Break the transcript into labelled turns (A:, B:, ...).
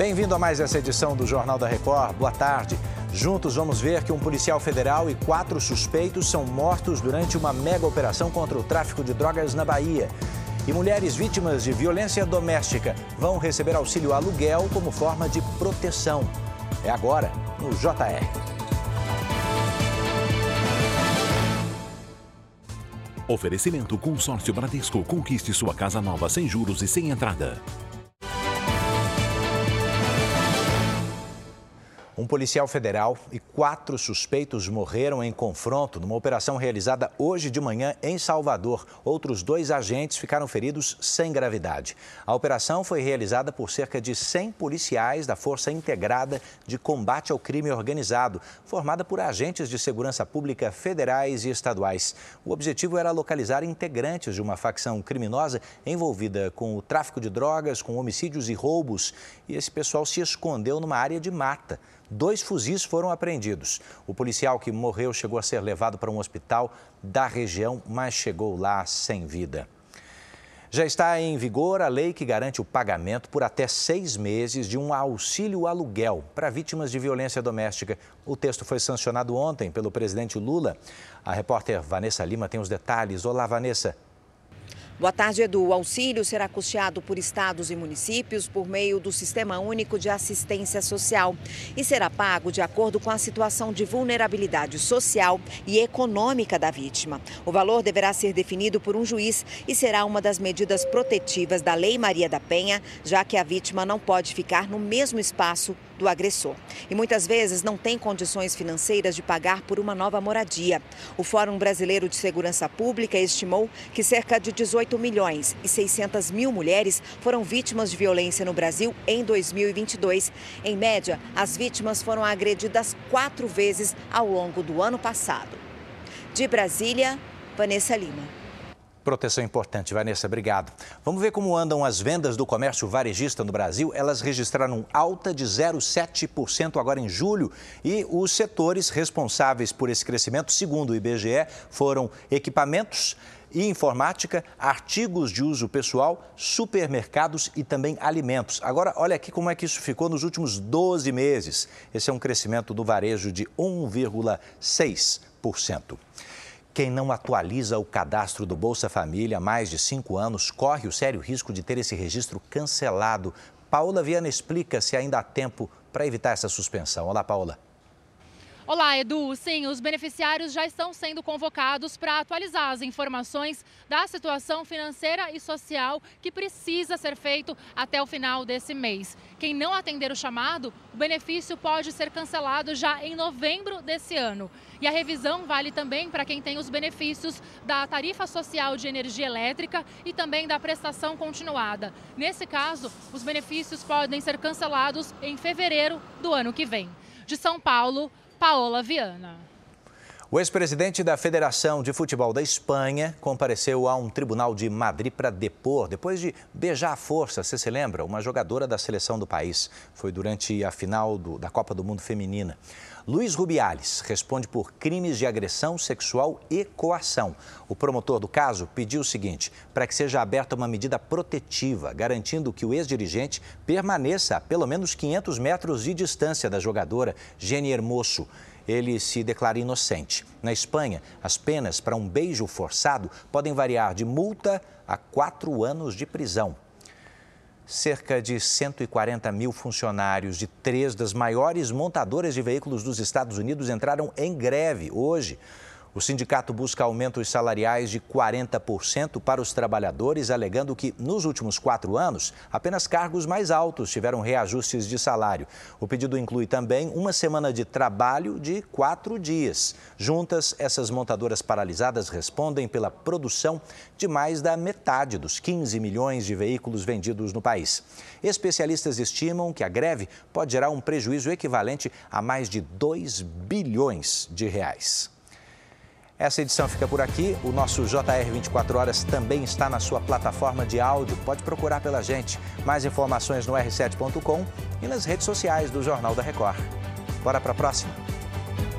A: Bem-vindo a mais essa edição do Jornal da Record. Boa tarde. Juntos vamos ver que um policial federal e quatro suspeitos são mortos durante uma mega operação contra o tráfico de drogas na Bahia. E mulheres vítimas de violência doméstica vão receber auxílio aluguel como forma de proteção. É agora, no JR.
B: Oferecimento Consórcio Bradesco. Conquiste sua casa nova sem juros e sem entrada.
A: Um policial federal e quatro suspeitos morreram em confronto numa operação realizada hoje de manhã em Salvador. Outros dois agentes ficaram feridos sem gravidade. A operação foi realizada por cerca de 100 policiais da Força Integrada de Combate ao Crime Organizado, formada por agentes de segurança pública federais e estaduais. O objetivo era localizar integrantes de uma facção criminosa envolvida com o tráfico de drogas, com homicídios e roubos. E esse pessoal se escondeu numa área de mata. Dois fuzis foram apreendidos. O policial que morreu chegou a ser levado para um hospital da região, mas chegou lá sem vida. Já está em vigor a lei que garante o pagamento por até seis meses de um auxílio aluguel para vítimas de violência doméstica. O texto foi sancionado ontem pelo presidente Lula. A repórter Vanessa Lima tem os detalhes. Olá, Vanessa.
C: Boa tarde, Edu. O auxílio será custeado por estados e municípios por meio do Sistema Único de Assistência Social e será pago de acordo com a situação de vulnerabilidade social e econômica da vítima. O valor deverá ser definido por um juiz e será uma das medidas protetivas da Lei Maria da Penha, já que a vítima não pode ficar no mesmo espaço do agressor. E muitas vezes não tem condições financeiras de pagar por uma nova moradia. O Fórum Brasileiro de Segurança Pública estimou que cerca de 18 milhões e 600 mil mulheres foram vítimas de violência no Brasil em 2022. Em média, as vítimas foram agredidas quatro vezes ao longo do ano passado. De Brasília, Vanessa Lima.
A: Proteção importante, Vanessa, obrigado. Vamos ver como andam as vendas do comércio varejista no Brasil. Elas registraram alta de 0,7% agora em julho e os setores responsáveis por esse crescimento, segundo o IBGE, foram equipamentos e informática, artigos de uso pessoal, supermercados e também alimentos. Agora, olha aqui como é que isso ficou nos últimos 12 meses. Esse é um crescimento do varejo de 1,6%. Quem não atualiza o cadastro do Bolsa Família há mais de cinco anos corre o sério risco de ter esse registro cancelado. Paula Viana explica se ainda há tempo para evitar essa suspensão. Olá, Paula.
D: Olá, Edu. Sim, os beneficiários já estão sendo convocados para atualizar as informações da situação financeira e social que precisa ser feito até o final desse mês. Quem não atender o chamado, o benefício pode ser cancelado já em novembro desse ano. E a revisão vale também para quem tem os benefícios da tarifa social de energia elétrica e também da prestação continuada. Nesse caso, os benefícios podem ser cancelados em fevereiro do ano que vem. De São Paulo, Paola Viana.
A: O ex-presidente da Federação de Futebol da Espanha compareceu a um tribunal de Madrid para depor, depois de beijar à força, você se lembra? Uma jogadora da seleção do país. Foi durante a final do, da Copa do Mundo Feminina. Luiz Rubiales responde por crimes de agressão sexual e coação. O promotor do caso pediu o seguinte: para que seja aberta uma medida protetiva, garantindo que o ex-dirigente permaneça a pelo menos 500 metros de distância da jogadora Jenny Hermoso ele se declara inocente. Na Espanha, as penas para um beijo forçado podem variar de multa a quatro anos de prisão. Cerca de 140 mil funcionários de três das maiores montadoras de veículos dos Estados Unidos entraram em greve hoje. O sindicato busca aumentos salariais de 40% para os trabalhadores, alegando que, nos últimos quatro anos, apenas cargos mais altos tiveram reajustes de salário. O pedido inclui também uma semana de trabalho de quatro dias. Juntas, essas montadoras paralisadas respondem pela produção de mais da metade dos 15 milhões de veículos vendidos no país. Especialistas estimam que a greve pode gerar um prejuízo equivalente a mais de 2 bilhões de reais. Essa edição fica por aqui. O nosso JR 24 Horas também está na sua plataforma de áudio. Pode procurar pela gente. Mais informações no r7.com e nas redes sociais do Jornal da Record. Bora para a próxima?